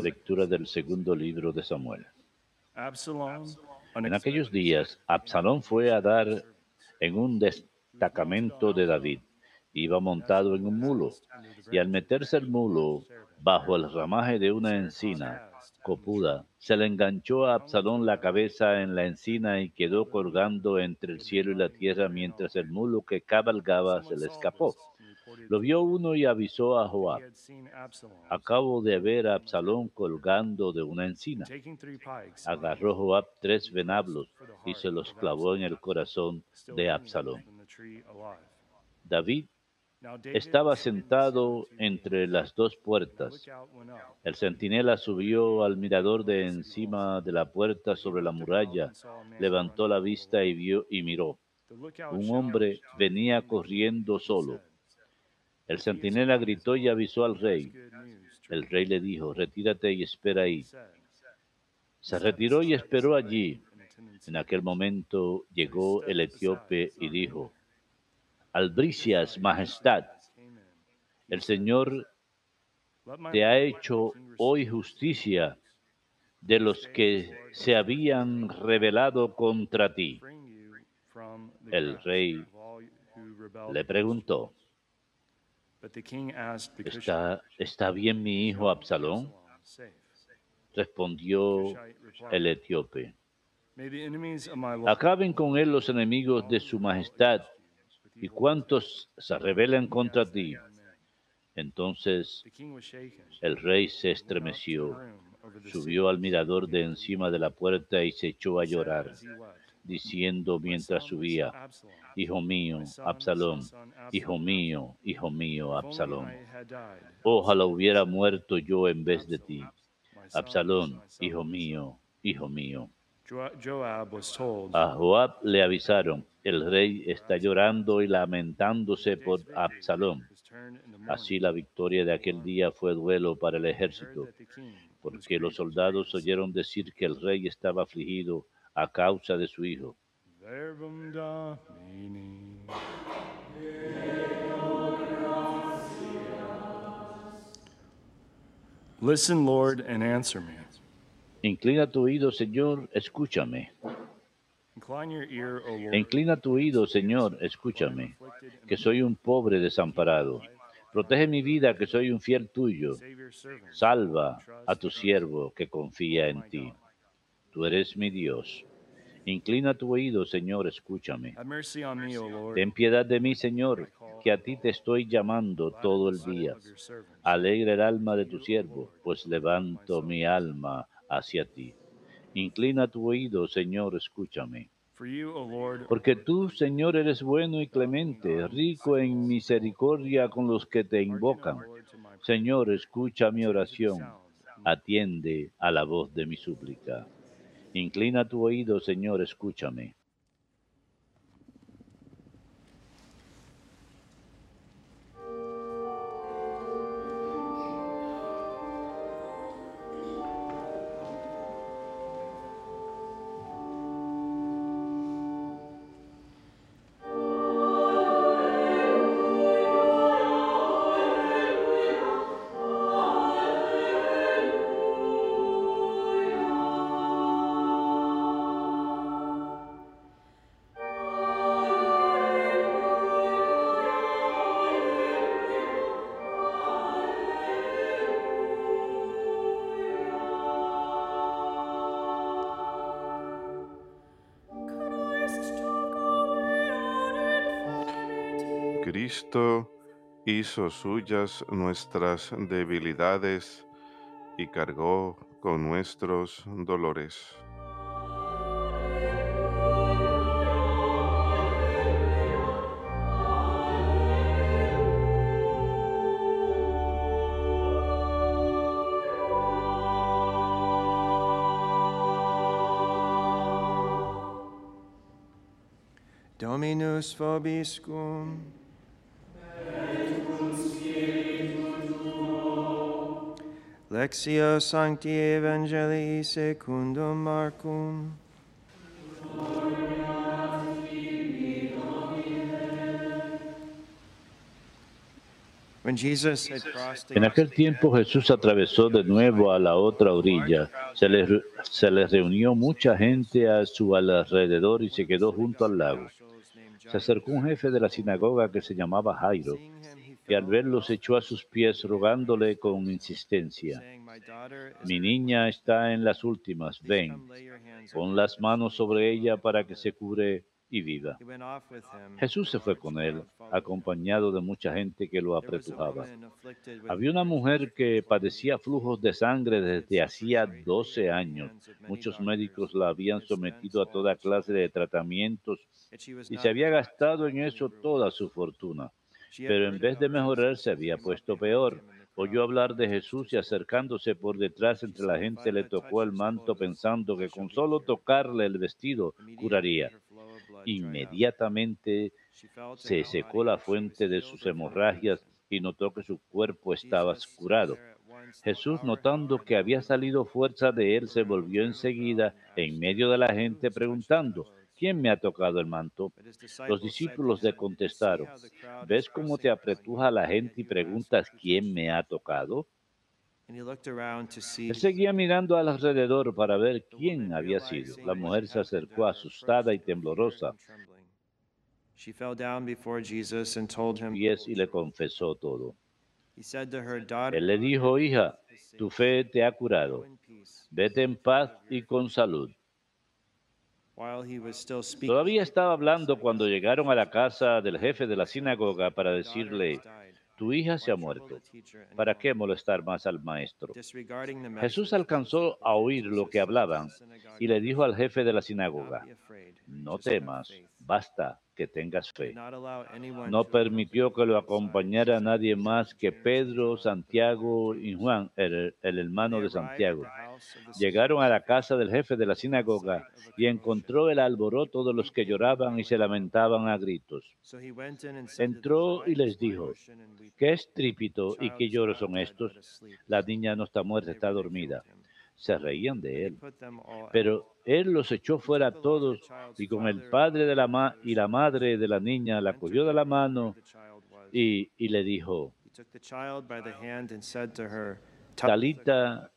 Lectura del segundo libro de Samuel. Absalom, En aquellos días, Absalón fue a dar en un destacamento de David. Iba montado en un mulo, y al meterse el mulo bajo el ramaje de una encina copuda, se le enganchó a Absalón la cabeza en la encina y quedó colgando entre el cielo y la tierra mientras el mulo que cabalgaba se le escapó. Lo vio uno y avisó a Joab. Acabo de ver a Absalón colgando de una encina. Agarró Joab tres venablos y se los clavó en el corazón de Absalón. David estaba sentado entre las dos puertas. El centinela subió al mirador de encima de la puerta sobre la muralla, levantó la vista y vio y miró. Un hombre venía corriendo solo. El centinela gritó y avisó al rey. El rey le dijo, retírate y espera ahí. Se retiró y esperó allí. En aquel momento llegó el etíope y dijo, Albricias, Majestad, el Señor te ha hecho hoy justicia de los que se habían rebelado contra ti. El rey le preguntó, ¿Está, ¿Está bien mi hijo Absalón? Respondió el etíope. Acaben con él los enemigos de su majestad y cuantos se rebelen contra ti. Entonces el rey se estremeció, subió al mirador de encima de la puerta y se echó a llorar, diciendo mientras subía, Hijo mío, Absalón, hijo mío, hijo mío, Absalón. Ojalá hubiera muerto yo en vez de ti. Absalón, hijo mío, hijo mío. A Joab le avisaron, el rey está llorando y lamentándose por Absalón. Así la victoria de aquel día fue duelo para el ejército, porque los soldados oyeron decir que el rey estaba afligido a causa de su hijo. Listen, Lord, and answer me. Inclina tu oído, Señor, escúchame. Inclina tu oído, Señor, escúchame, que soy un pobre desamparado. Protege mi vida, que soy un fiel tuyo. Salva a tu siervo que confía en ti. Tú eres mi Dios. Inclina tu oído, Señor, escúchame. Ten piedad de mí, Señor, que a ti te estoy llamando todo el día. Alegra el alma de tu siervo, pues levanto mi alma hacia ti. Inclina tu oído, Señor, escúchame. For you, O Lord, Porque tú, Señor, eres bueno y clemente, rico en misericordia con los que te invocan. Señor, escucha mi oración, atiende a la voz de mi súplica. Inclina tu oído, Señor, escúchame. Cristo hizo suyas nuestras debilidades y cargó con nuestros dolores. Dominus vobiscum. Lectio Sancti Evangelii secundum Marcum. When Jesus had crossed En aquel tiempo Jesús atravesó de nuevo a la otra orilla. Se le, re- se le reunió mucha gente a su alrededor y se quedó junto al lago. Se acercó un jefe de la sinagoga que se llamaba Jairo, y al verlo se echó a sus pies rogándole con insistencia. saying, "My daughter is Mi niña está en las últimas, ven, pon on las her." manos sobre ella para que se cure y viva. Jesús se fue con él, acompañado de mucha gente que lo apretujaba. Había una mujer que padecía flujos de sangre desde hacía 12 años. Muchos médicos la habían sometido a toda clase de tratamientos y se había gastado en eso toda su fortuna. Pero en vez de mejorar se había puesto peor. Oyó hablar de Jesús y acercándose por detrás entre la gente le tocó el manto pensando que con solo tocarle el vestido curaría. Inmediatamente se secó la fuente de sus hemorragias y notó que su cuerpo estaba curado. Jesús, notando que había salido fuerza de él, se volvió enseguida en medio de la gente preguntando, ¿quién me ha tocado el manto? Los discípulos le contestaron, "See how the crowd ¿ves cómo te apretuja la gente y preguntas quién me ha tocado? Él seguía mirando alrededor para ver quién había sido. La mujer se acercó asustada y temblorosa y le confesó todo. Él le dijo, hija, tu fe te ha curado. in peace." Vete en paz y con salud. Todavía estaba hablando cuando llegaron a la casa del jefe de la sinagoga para "Your daughter decirle, tu hija se ha muerto. ¿Para more?" qué molestar más al maestro? Jesús alcanzó a oír lo que hablaban y le dijo al jefe de la "Do sinagoga, no temas, faith." basta que tengas fe. No permitió que lo acompañara nadie más que Pedro, Santiago y Juan, el, el hermano de Santiago. Llegaron a la casa del jefe de la sinagoga y encontró el alboroto de los que lloraban y se lamentaban a gritos. Entró "Why y les dijo? ¿Qué estrépito y qué lloros son estos? but asleep." La niña no está muerta, está dormida. Se reían de él. Pero él los echó fuera a todos y con el padre de la ma y la madre de la niña la cogió de la mano y, y le dijo, He took the child by the hand and said to her, Talita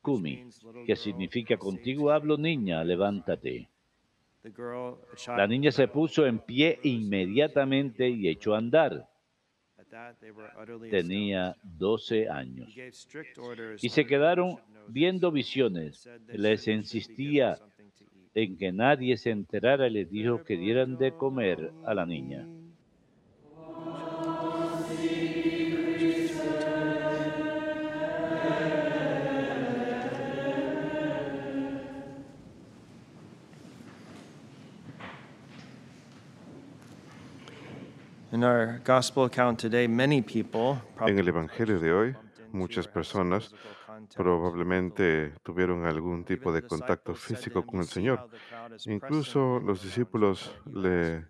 Kumi, que significa contigo hablo niña, levántate. La niña se puso en pie inmediatamente y echó a andar. Tenía astonished. 12 años. Y se quedaron viendo visiones. Les insistía en que nadie se enterara y les dijo que dieran de comer a la niña. In our gospel account today, many people En el Evangelio de hoy, muchas personas probablemente tuvieron algún tipo de contacto físico con el Señor. Incluso los discípulos le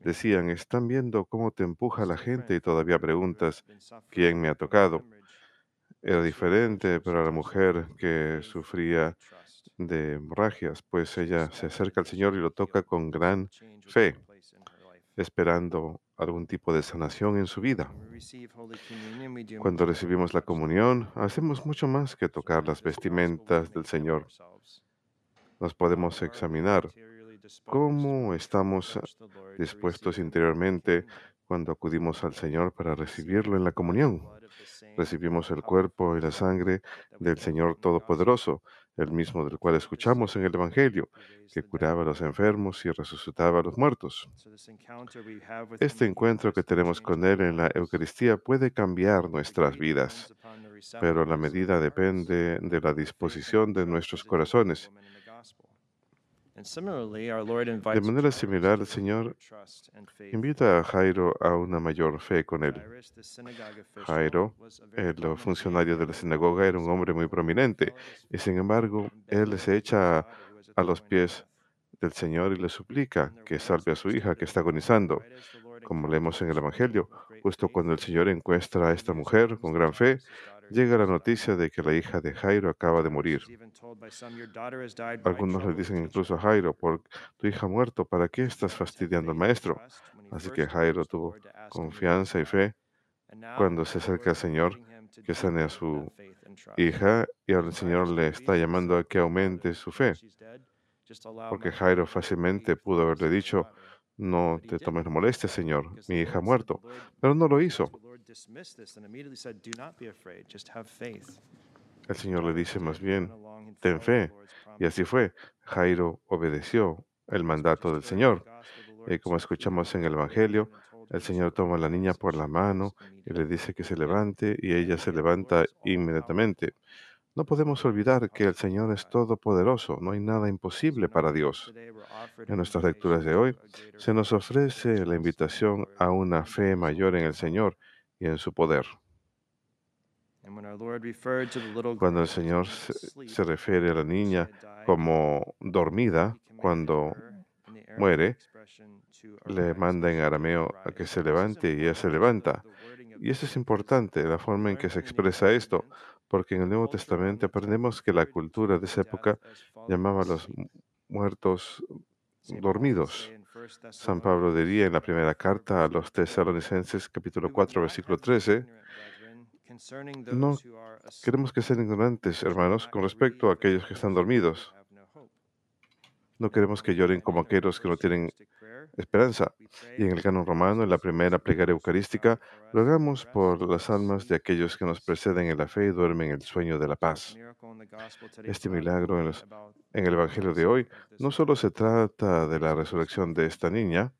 decían, están viendo cómo te empuja la gente y todavía preguntas, ¿quién me ha tocado? Era diferente para la mujer que sufría de hemorragias, pues ella se acerca al Señor y lo toca con gran fe, esperando algún tipo de sanación en su vida. Cuando recibimos la comunión, hacemos mucho más que tocar las vestimentas del Señor. Nos podemos examinar cómo estamos dispuestos interiormente cuando acudimos al Señor para recibirlo en la comunión. Recibimos el cuerpo y la sangre del Señor Todopoderoso, el mismo del cual escuchamos en el Evangelio, que curaba a los enfermos y resucitaba a los muertos. Este encuentro que tenemos con Él en la Eucaristía puede cambiar nuestras vidas, pero la medida depende de la disposición de nuestros corazones. De manera similar, el Señor invita a Jairo a una mayor fe con Él. Jairo, el funcionario de la sinagoga, era un hombre muy prominente y sin embargo, él se echa a los pies del Señor y le suplica que salve a su hija que está agonizando. Como leemos en el Evangelio, justo cuando el Señor encuentra a esta mujer con gran fe, llega la noticia de que la hija de Jairo acaba de morir. Algunos le dicen incluso a Jairo, por tu hija ha muerto, ¿para qué estás fastidiando al maestro? Así que Jairo tuvo confianza y fe cuando se acerca al Señor, que sane a su hija y el Señor le está llamando a que aumente su fe, porque Jairo fácilmente pudo haberle dicho, no te tomes molestia, Señor, mi hija ha muerto, pero no lo hizo. El Señor le dice más bien, ten fe, y así fue. Jairo obedeció el mandato del Señor. Y como escuchamos en el Evangelio, el Señor toma a la niña por la mano y le dice que se levante y ella se levanta inmediatamente. No podemos olvidar que el Señor es todopoderoso, no hay nada imposible para Dios. En nuestras lecturas de hoy se nos ofrece la invitación a una fe mayor en el Señor y en su poder. Cuando el Señor se, se refiere a la niña como dormida, cuando muere, le manda en arameo a que se levante y ella se levanta. Y eso es importante, la forma en que se expresa esto, porque en el Nuevo Testamento aprendemos que la cultura de esa época llamaba a los muertos dormidos. San Pablo diría en la primera carta a los tesalonicenses, capítulo 4, versículo 13, no queremos que sean ignorantes, hermanos, con respecto a aquellos que están dormidos. No queremos que lloren como aquellos que no tienen esperanza. Y en el canon romano, en la primera plegaria eucarística, rogamos por las almas de aquellos que nos preceden en la fe y duermen en el sueño de la paz. Este milagro en, en el Evangelio de hoy no solo se trata de la resurrección de esta niña,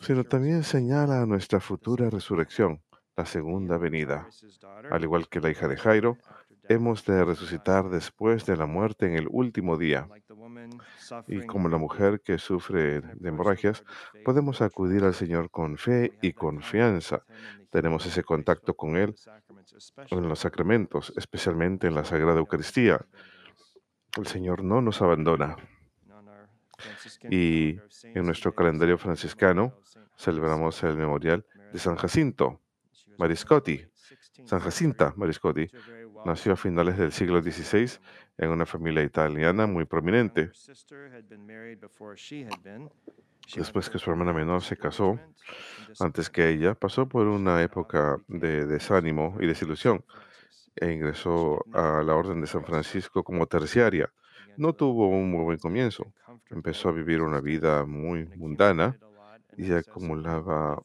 sino también señala nuestra futura resurrección, la segunda venida. Al igual que la hija de Jairo, hemos de resucitar después de la muerte en el último día. Y como la mujer que sufre de hemorragias, podemos acudir al Señor con fe y confianza. Tenemos ese contacto con Él en los sacramentos, especialmente en la Sagrada Eucaristía. El Señor no nos abandona. Y en nuestro calendario franciscano celebramos el memorial de San Jacinto Mariscotti. San Jacinta Mariscotti nació a finales del siglo XVI en una familia italiana muy prominente. Después que su hermana menor se casó, antes que ella, pasó por una época de desánimo y desilusión e ingresó a la Orden de San Francisco como terciaria. No tuvo un muy buen comienzo. Empezó a vivir una vida muy mundana y acumulaba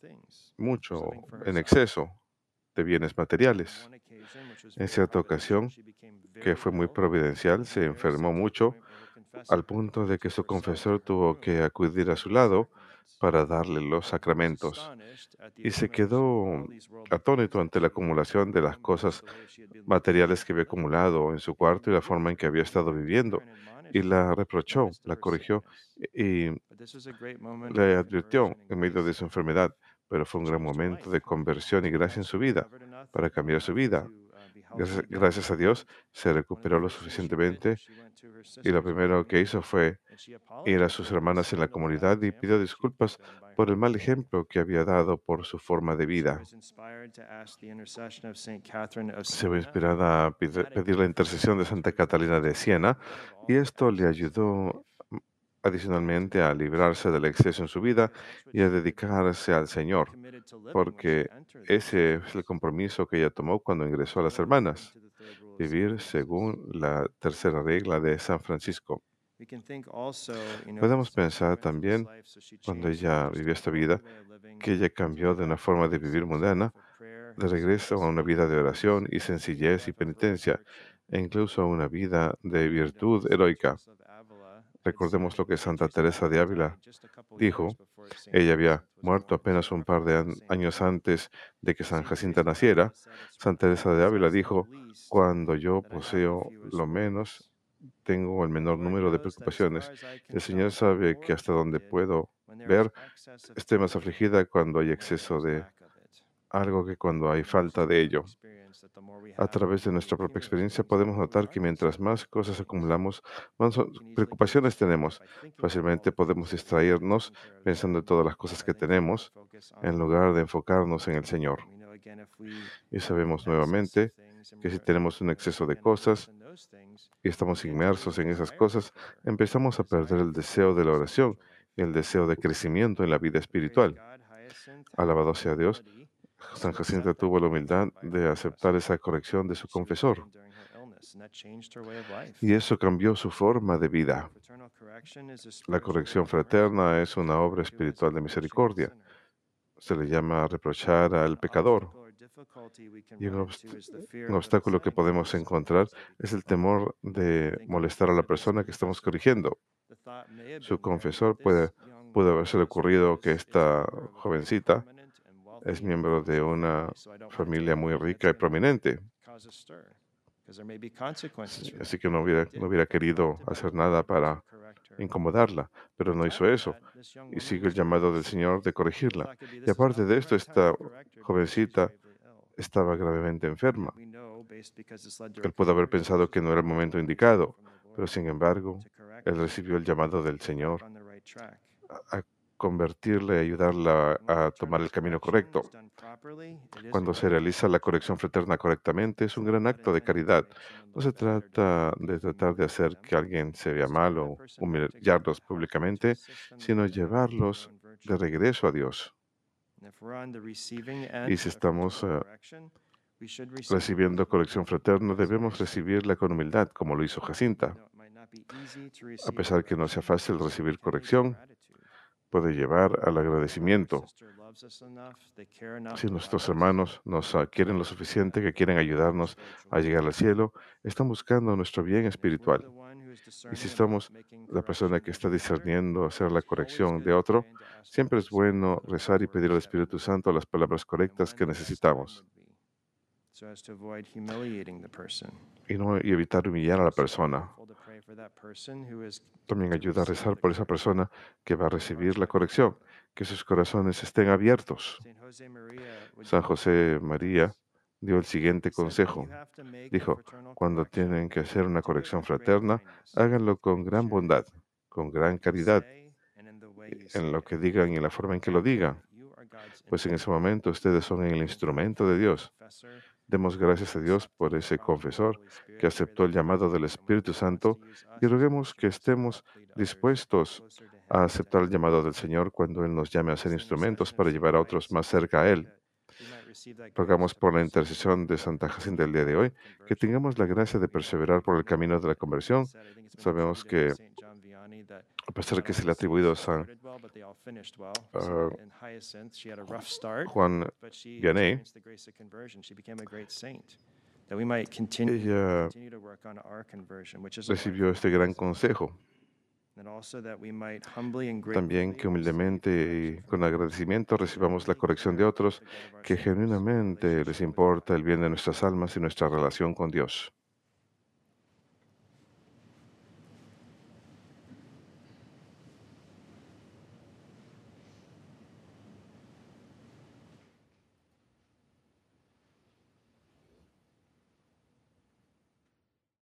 mucho en exceso de bienes materiales. En cierta ocasión, que fue muy providencial, se enfermó mucho al punto de que su confesor tuvo que acudir a su lado para darle los sacramentos y se quedó atónito ante la acumulación de las cosas materiales que había acumulado en su cuarto y la forma en que había estado viviendo. Y la reprochó, la corrigió y le advirtió en medio de su enfermedad, pero fue un gran momento de conversión y gracia en su vida para cambiar su vida. Gracias, gracias a Dios se recuperó lo suficientemente y lo primero que hizo fue ir a sus hermanas en la comunidad y pidió disculpas por el mal ejemplo que había dado por su forma de vida. Se ve inspirada a pedir la intercesión de Santa Catalina de Siena y esto le ayudó adicionalmente a librarse del exceso en su vida y a dedicarse al Señor, porque ese es el compromiso que ella tomó cuando ingresó a las hermanas, vivir según la tercera regla de San Francisco. Podemos pensar también, cuando ella vivió esta vida, que ella cambió de una forma de vivir mundana de regreso a una vida de oración y sencillez y penitencia, e incluso a una vida de virtud heroica. Recordemos lo que Santa Teresa de Ávila dijo. Ella había muerto apenas un par de años antes de que San Jacinta naciera. Santa Teresa de Ávila dijo, cuando yo poseo lo menos, tengo el menor número de preocupaciones. El Señor sabe que hasta donde puedo ver, estoy más afligida cuando hay exceso de algo que cuando hay falta de ello. A través de nuestra propia experiencia podemos notar que mientras más cosas acumulamos, más preocupaciones tenemos. Fácilmente podemos distraernos pensando en todas las cosas que tenemos en lugar de enfocarnos en el Señor. Y sabemos nuevamente que si tenemos un exceso de cosas y estamos inmersos en esas cosas, empezamos a perder el deseo de la oración y el deseo de crecimiento en la vida espiritual. Alabado sea Dios. San Jacinta tuvo la humildad de aceptar esa corrección de su confesor y eso cambió su forma de vida. La corrección fraterna es una obra espiritual de misericordia. Se le llama reprochar al pecador. Y un, un obstáculo que podemos encontrar es el temor de molestar a la persona que estamos corrigiendo. Su confesor puede, pudo haberse ocurrido que esta jovencita es miembro de una familia muy rica y prominente. Sí, Así que no hubiera, no hubiera querido hacer nada para incomodarla, pero no hizo eso y sigue el llamado del Señor de corregirla. Y aparte de esto, esta jovencita estaba gravemente enferma. Él pudo haber pensado que no era el momento indicado, pero sin embargo, él recibió el llamado del Señor a, y ayudarla a tomar el camino correcto. Cuando se realiza la corrección fraterna correctamente, es un gran acto de caridad. No se trata de tratar de hacer que alguien se vea mal o humillarlos públicamente, sino llevarlos de regreso a Dios. Y si estamos eh, recibiendo corrección fraterna, debemos recibirla con humildad, como lo hizo Jacinta. A pesar que no sea fácil recibir corrección, puede llevar al agradecimiento. Si nuestros hermanos nos ah, quieren lo suficiente, que quieren ayudarnos a llegar al cielo, están buscando nuestro bien espiritual. Y si somos la persona que está discerniendo hacer la corrección de otro, siempre es bueno rezar y pedir al Espíritu Santo las palabras correctas que necesitamos y, no, y evitar humillar a la persona. También ayuda a rezar por esa persona que va a recibir la corrección, que sus corazones estén abiertos. San José María dio el siguiente consejo. Dijo, cuando tienen que hacer una corrección fraterna, háganlo con gran bondad, con gran caridad, en lo que digan y en la forma en que lo digan, pues en ese momento ustedes son el instrumento de Dios. Demos gracias a Dios por ese confesor que aceptó el llamado del Espíritu Santo y roguemos que estemos dispuestos a aceptar el llamado del Señor cuando Él nos llame a ser instrumentos para llevar a otros más cerca a Él. Rogamos por la intercesión de Santa Jacinta el día de hoy que tengamos la gracia de perseverar por el camino de la conversión. Sabemos que a pesar de que se le ha atribuido a San ah, Juan Vianney, ella recibió este gran consejo. También que humildemente y con agradecimiento recibamos la corrección de otros, que genuinamente les importa el bien de nuestras almas y nuestra relación con Dios.